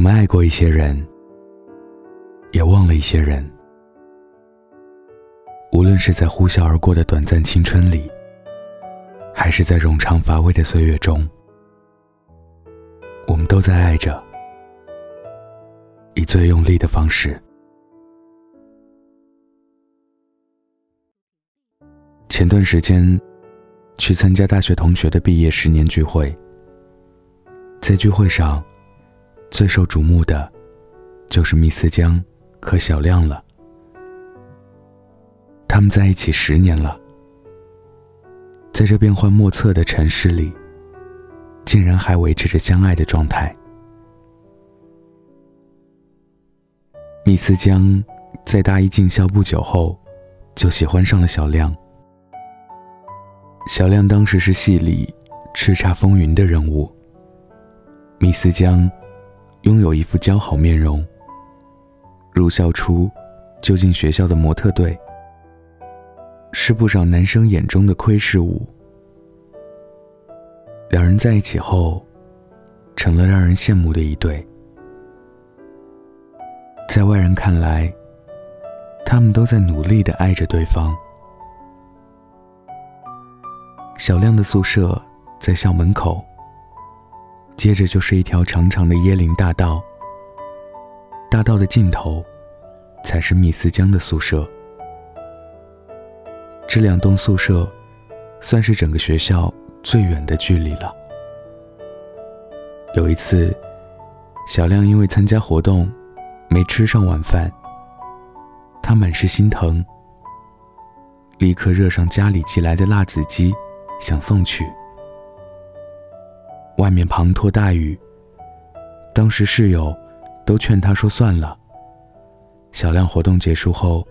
我们爱过一些人，也忘了一些人。无论是在呼啸而过的短暂青春里，还是在冗长乏味的岁月中，我们都在爱着，以最用力的方式。前段时间，去参加大学同学的毕业十年聚会，在聚会上。最受瞩目的，就是密斯江和小亮了。他们在一起十年了，在这变幻莫测的城市里，竟然还维持着相爱的状态。密斯江在大一进校不久后，就喜欢上了小亮。小亮当时是系里叱咤风云的人物，密斯江。拥有一副姣好面容。入校初，就进学校的模特队，是不少男生眼中的窥视物。两人在一起后，成了让人羡慕的一对。在外人看来，他们都在努力的爱着对方。小亮的宿舍在校门口。接着就是一条长长的椰林大道，大道的尽头，才是密斯江的宿舍。这两栋宿舍，算是整个学校最远的距离了。有一次，小亮因为参加活动，没吃上晚饭，他满是心疼，立刻热上家里寄来的辣子鸡，想送去。外面滂沱大雨。当时室友都劝他说：“算了。”小亮活动结束后，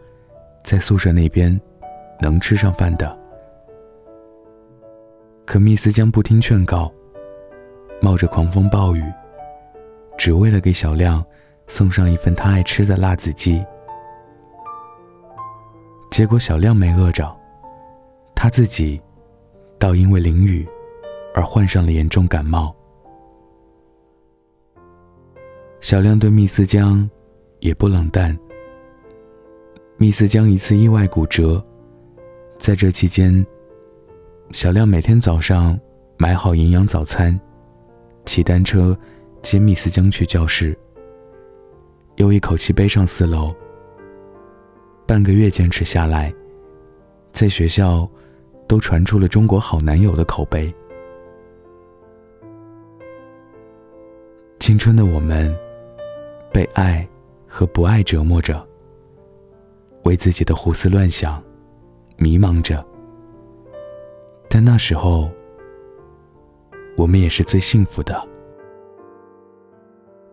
在宿舍那边能吃上饭的。可密斯江不听劝告，冒着狂风暴雨，只为了给小亮送上一份他爱吃的辣子鸡。结果小亮没饿着，他自己倒因为淋雨。而患上了严重感冒。小亮对密斯江也不冷淡。密斯江一次意外骨折，在这期间，小亮每天早上买好营养早餐，骑单车接密斯江去教室，又一口气背上四楼。半个月坚持下来，在学校都传出了中国好男友的口碑。青春的我们，被爱和不爱折磨着，为自己的胡思乱想迷茫着。但那时候，我们也是最幸福的。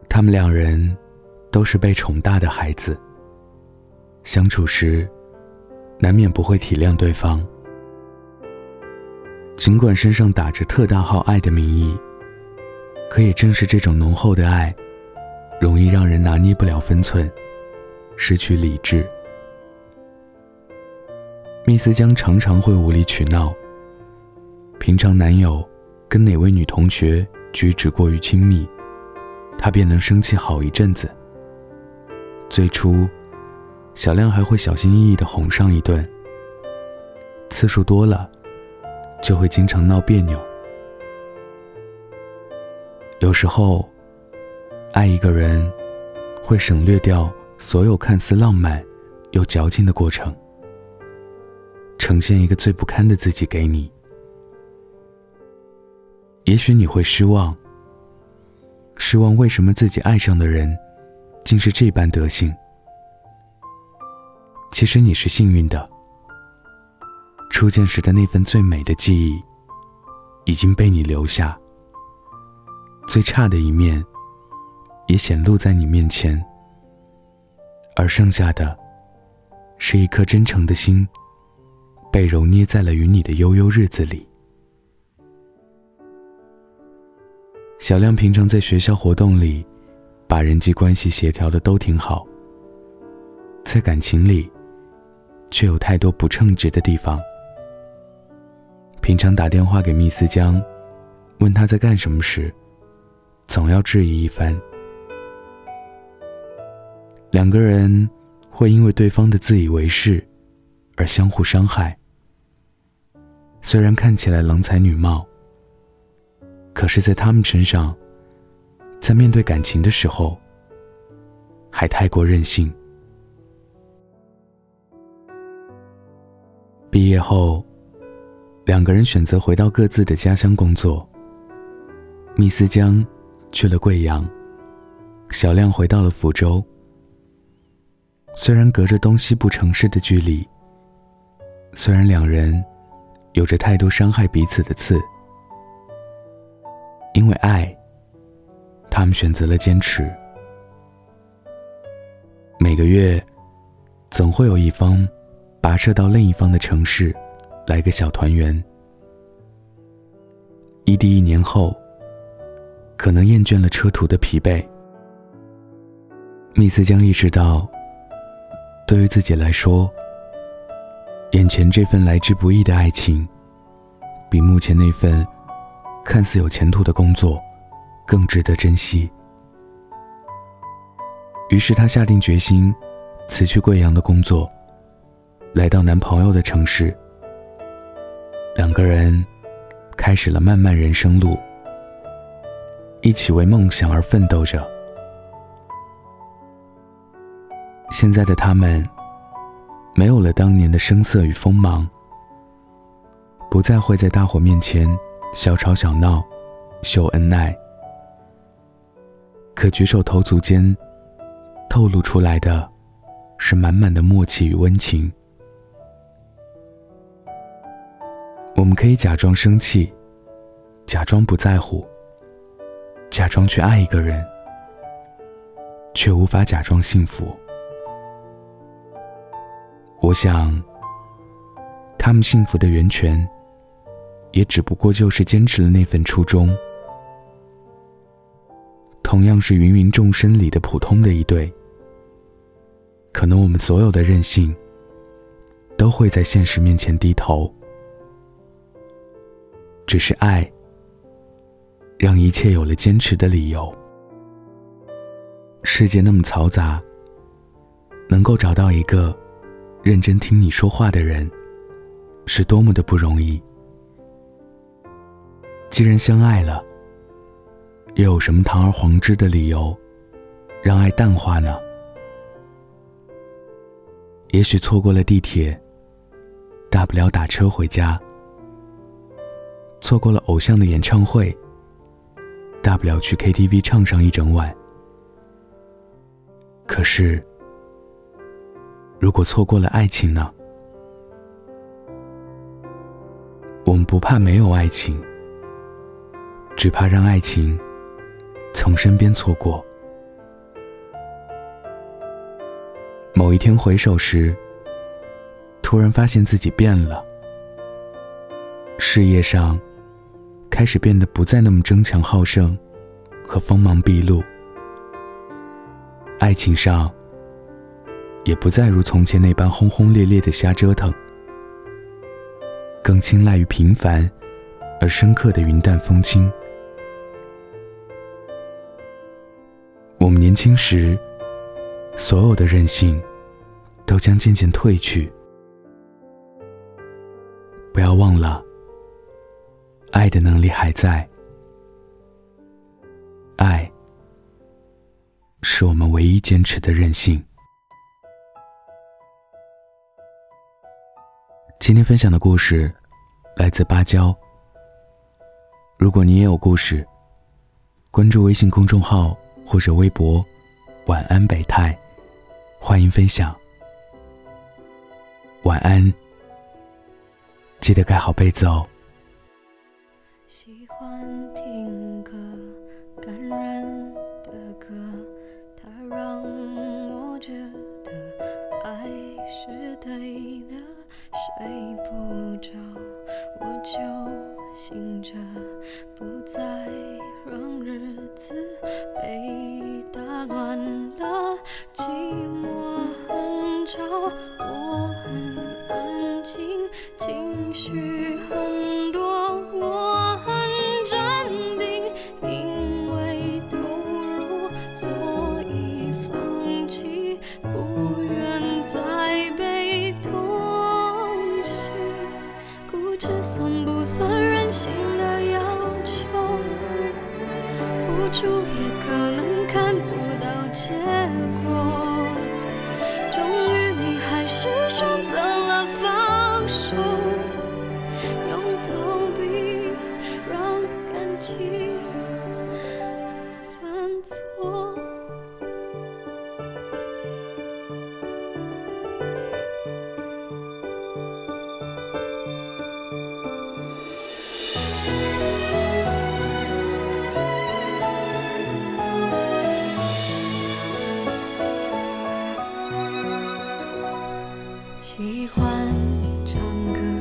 他们两人都是被宠大的孩子，相处时难免不会体谅对方。尽管身上打着特大号爱的名义。可也正是这种浓厚的爱，容易让人拿捏不了分寸，失去理智。密斯江常常会无理取闹。平常男友跟哪位女同学举止过于亲密，她便能生气好一阵子。最初，小亮还会小心翼翼地哄上一顿，次数多了，就会经常闹别扭。有时候，爱一个人，会省略掉所有看似浪漫又矫情的过程，呈现一个最不堪的自己给你。也许你会失望，失望为什么自己爱上的人，竟是这般德行？其实你是幸运的，初见时的那份最美的记忆，已经被你留下。最差的一面，也显露在你面前，而剩下的，是一颗真诚的心，被揉捏在了与你的悠悠日子里。小亮平常在学校活动里，把人际关系协调的都挺好，在感情里，却有太多不称职的地方。平常打电话给密斯江，问他在干什么时。总要质疑一番，两个人会因为对方的自以为是而相互伤害。虽然看起来郎才女貌，可是，在他们身上，在面对感情的时候，还太过任性。毕业后，两个人选择回到各自的家乡工作。密斯江去了贵阳，小亮回到了福州。虽然隔着东西部城市的距离，虽然两人有着太多伤害彼此的刺，因为爱，他们选择了坚持。每个月，总会有一方跋涉到另一方的城市，来个小团圆。异地一年后，可能厌倦了车途的疲惫，密斯将意识到。对于自己来说，眼前这份来之不易的爱情，比目前那份看似有前途的工作更值得珍惜。于是，她下定决心辞去贵阳的工作，来到男朋友的城市。两个人开始了漫漫人生路，一起为梦想而奋斗着。现在的他们，没有了当年的声色与锋芒，不再会在大伙面前小吵小闹、秀恩爱，可举手投足间透露出来的，是满满的默契与温情。我们可以假装生气，假装不在乎，假装去爱一个人，却无法假装幸福。我想，他们幸福的源泉，也只不过就是坚持了那份初衷。同样是芸芸众生里的普通的一对，可能我们所有的任性，都会在现实面前低头。只是爱，让一切有了坚持的理由。世界那么嘈杂，能够找到一个。认真听你说话的人，是多么的不容易。既然相爱了，又有什么堂而皇之的理由，让爱淡化呢？也许错过了地铁，大不了打车回家；错过了偶像的演唱会，大不了去 KTV 唱上一整晚。可是。如果错过了爱情呢？我们不怕没有爱情，只怕让爱情从身边错过。某一天回首时，突然发现自己变了，事业上开始变得不再那么争强好胜和锋芒毕露，爱情上。也不再如从前那般轰轰烈烈的瞎折腾，更青睐于平凡而深刻的云淡风轻。我们年轻时，所有的任性，都将渐渐褪去。不要忘了，爱的能力还在，爱是我们唯一坚持的任性。今天分享的故事来自芭蕉。如果你也有故事，关注微信公众号或者微博“晚安北泰”，欢迎分享。晚安，记得盖好被子哦。着，我就醒着，不再让日子被打乱了。寂寞很吵，付出也可能看不到结果，终于你还是选择了放手，用逃避让感情喜欢唱歌，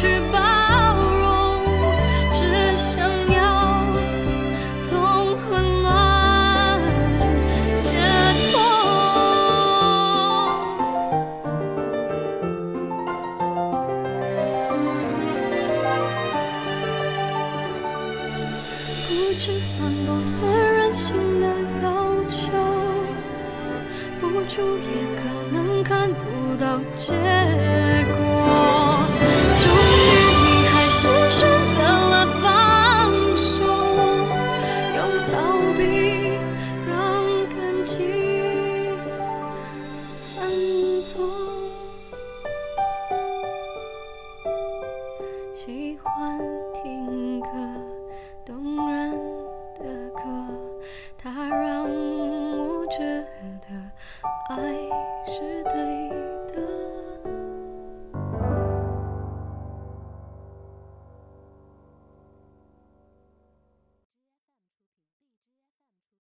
去包容，只想要从混乱解脱。不知算不算任性的要求？付出也可能看不到结果，喜欢听歌，动人